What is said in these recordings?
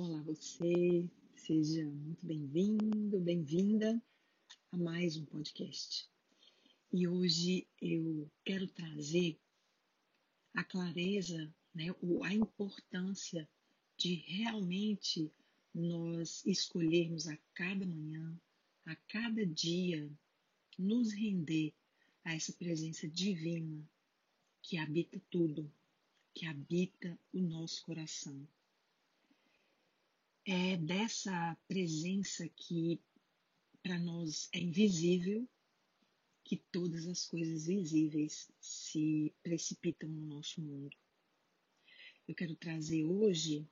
Olá, você, seja muito bem-vindo, bem-vinda a mais um podcast. E hoje eu quero trazer a clareza, né, a importância de realmente nós escolhermos a cada manhã, a cada dia, nos render a essa presença divina que habita tudo, que habita o nosso coração. É dessa presença que para nós é invisível que todas as coisas visíveis se precipitam no nosso mundo. Eu quero trazer hoje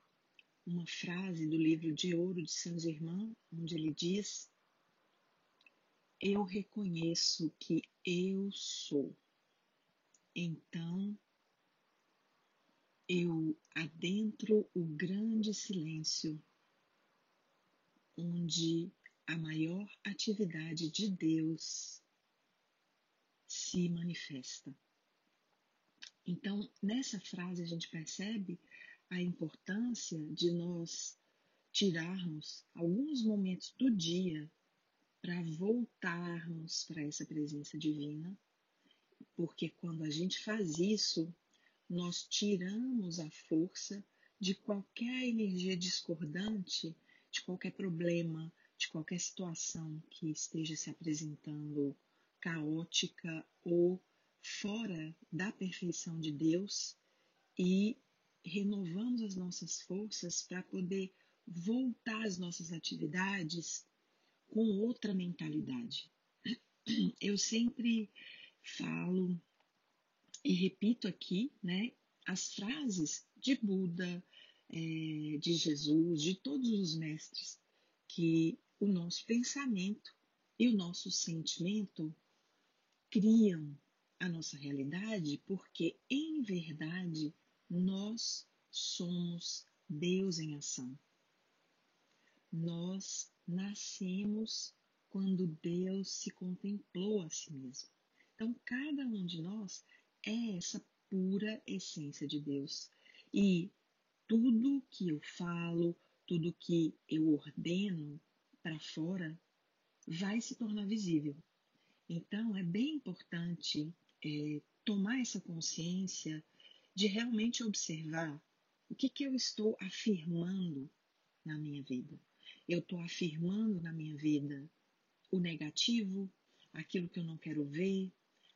uma frase do livro de ouro de Saint Germain, onde ele diz: Eu reconheço que eu sou. Então eu adentro o grande silêncio, onde a maior atividade de Deus se manifesta. Então, nessa frase a gente percebe a importância de nós tirarmos alguns momentos do dia para voltarmos para essa presença divina, porque quando a gente faz isso, nós tiramos a força de qualquer energia discordante, de qualquer problema, de qualquer situação que esteja se apresentando caótica ou fora da perfeição de Deus e renovamos as nossas forças para poder voltar às nossas atividades com outra mentalidade. Eu sempre falo e repito aqui, né, as frases de Buda, é, de Jesus, de todos os mestres, que o nosso pensamento e o nosso sentimento criam a nossa realidade, porque em verdade nós somos Deus em ação. Nós nascemos quando Deus se contemplou a si mesmo. Então, cada um de nós é essa pura essência de Deus. E tudo que eu falo, tudo que eu ordeno para fora, vai se tornar visível. Então, é bem importante é, tomar essa consciência de realmente observar o que, que eu estou afirmando na minha vida. Eu estou afirmando na minha vida o negativo, aquilo que eu não quero ver,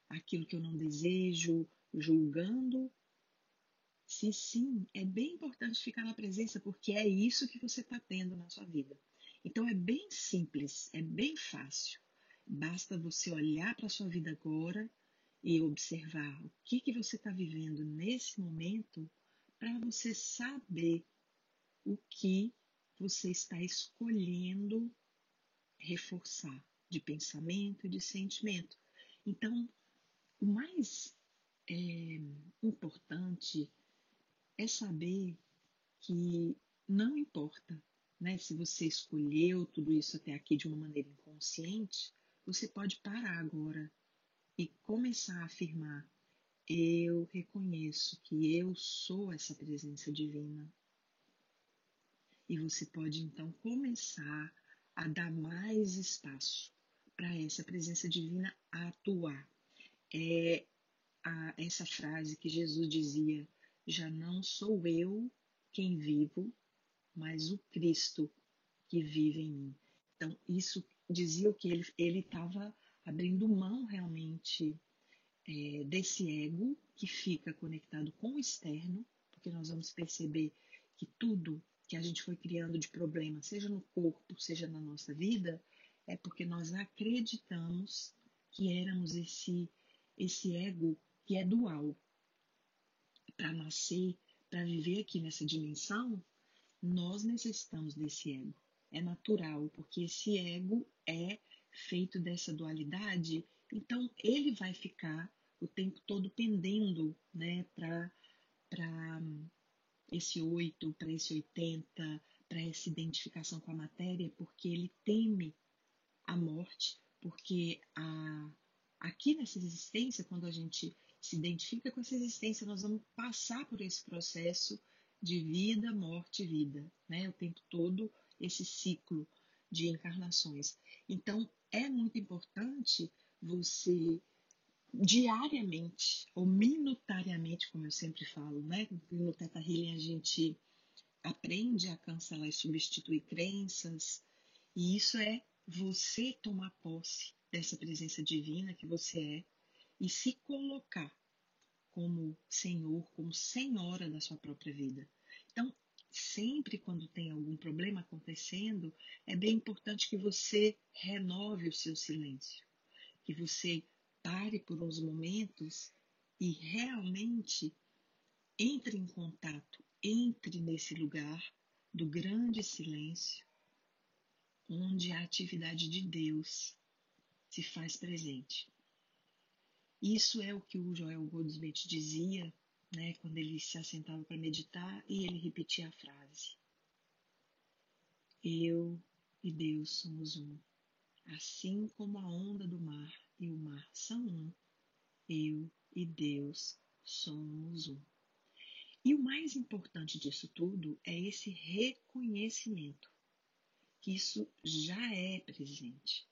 aquilo que eu não desejo, julgando. Se sim, é bem importante ficar na presença, porque é isso que você está tendo na sua vida. Então é bem simples, é bem fácil. Basta você olhar para a sua vida agora e observar o que, que você está vivendo nesse momento para você saber o que você está escolhendo reforçar de pensamento e de sentimento. Então, o mais é, importante é saber que não importa né, se você escolheu tudo isso até aqui de uma maneira inconsciente, você pode parar agora e começar a afirmar: eu reconheço que eu sou essa presença divina. E você pode então começar a dar mais espaço para essa presença divina atuar é a, essa frase que Jesus dizia: Já não sou eu quem vivo, mas o Cristo que vive em mim. Então, isso dizia que ele estava abrindo mão realmente é, desse ego que fica conectado com o externo, porque nós vamos perceber que tudo que a gente foi criando de problema, seja no corpo, seja na nossa vida, é porque nós acreditamos que éramos esse esse ego que é dual. Para nascer, para viver aqui nessa dimensão, nós necessitamos desse ego. É natural, porque esse ego é feito dessa dualidade, então ele vai ficar o tempo todo pendendo né, para esse 8, para esse 80, para essa identificação com a matéria, porque ele teme a morte, porque a, aqui nessa existência, quando a gente se identifica com essa existência, nós vamos passar por esse processo de vida, morte vida, né? O tempo todo esse ciclo de encarnações. Então, é muito importante você diariamente ou minutariamente, como eu sempre falo, né? No Teta Healing a gente aprende a cancelar e substituir crenças, e isso é você tomar posse dessa presença divina que você é e se colocar como senhor, como senhora da sua própria vida. Então, sempre quando tem algum problema acontecendo, é bem importante que você renove o seu silêncio, que você pare por uns momentos e realmente entre em contato, entre nesse lugar do grande silêncio, onde a atividade de Deus se faz presente. Isso é o que o Joel Goldsmith dizia, né, quando ele se assentava para meditar e ele repetia a frase: Eu e Deus somos um. Assim como a onda do mar e o mar são um, eu e Deus somos um. E o mais importante disso tudo é esse reconhecimento que isso já é presente.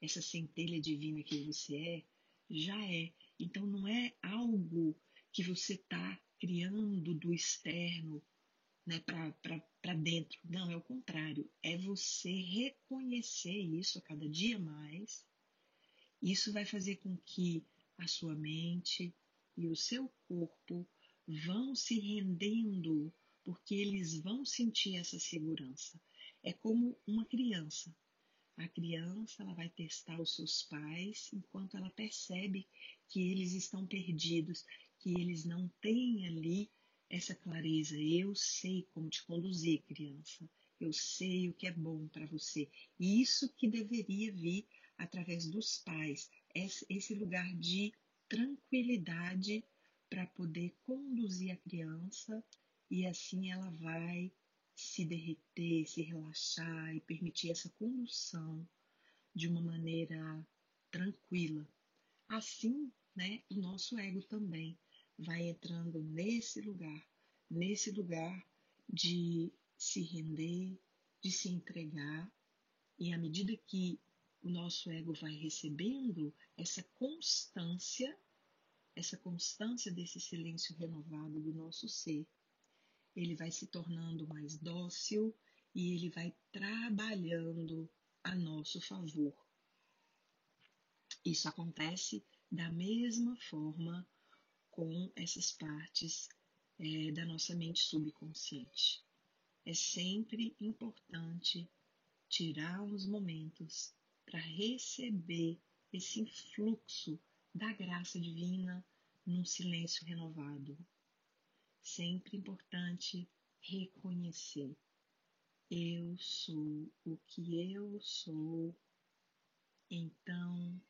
Essa centelha divina que você é, já é. Então não é algo que você está criando do externo né, para dentro. Não, é o contrário. É você reconhecer isso a cada dia mais. Isso vai fazer com que a sua mente e o seu corpo vão se rendendo, porque eles vão sentir essa segurança. É como uma criança. A criança ela vai testar os seus pais enquanto ela percebe que eles estão perdidos, que eles não têm ali essa clareza. Eu sei como te conduzir, criança. Eu sei o que é bom para você. E isso que deveria vir através dos pais, esse lugar de tranquilidade para poder conduzir a criança e assim ela vai se derreter, se relaxar e permitir essa condução de uma maneira tranquila. Assim, né, o nosso ego também vai entrando nesse lugar, nesse lugar de se render, de se entregar, e à medida que o nosso ego vai recebendo essa constância, essa constância desse silêncio renovado do nosso ser, ele vai se tornando mais dócil e ele vai trabalhando a nosso favor. Isso acontece da mesma forma com essas partes é, da nossa mente subconsciente. É sempre importante tirar uns momentos para receber esse influxo da graça divina num silêncio renovado, sempre importante reconhecer. Eu sou o que eu sou, então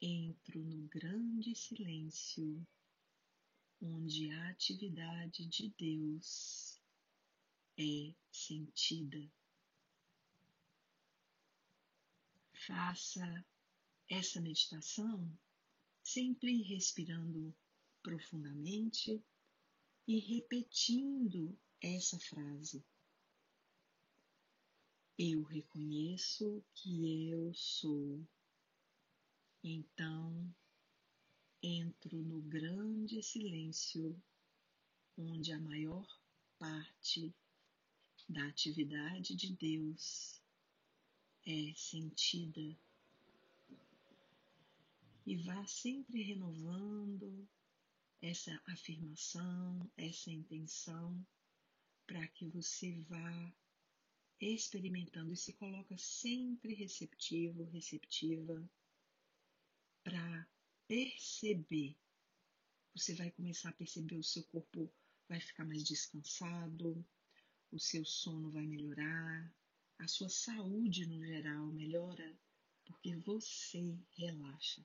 entro no grande silêncio, onde a atividade de Deus é sentida. Faça essa meditação sempre respirando profundamente e repetindo essa frase. Eu reconheço que eu sou. Então, entro no grande silêncio, onde a maior parte da atividade de Deus é sentida. E vá sempre renovando essa afirmação, essa intenção, para que você vá experimentando e se coloca sempre receptivo, receptiva, para perceber. Você vai começar a perceber o seu corpo vai ficar mais descansado, o seu sono vai melhorar, a sua saúde no geral melhora, porque você relaxa.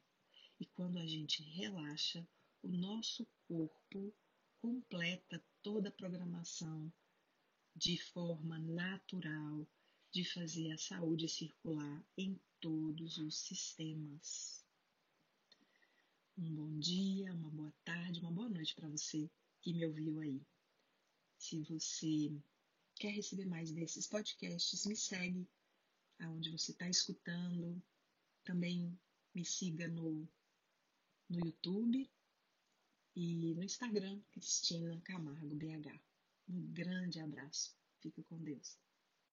E quando a gente relaxa, o nosso corpo completa toda a programação de forma natural de fazer a saúde circular em todos os sistemas. Um bom dia, uma boa tarde, uma boa noite para você que me ouviu aí. Se você quer receber mais desses podcasts, me segue aonde você está escutando. Também me siga no, no YouTube e no Instagram, Cristina Camargo BH. Um grande abraço. Fica com Deus.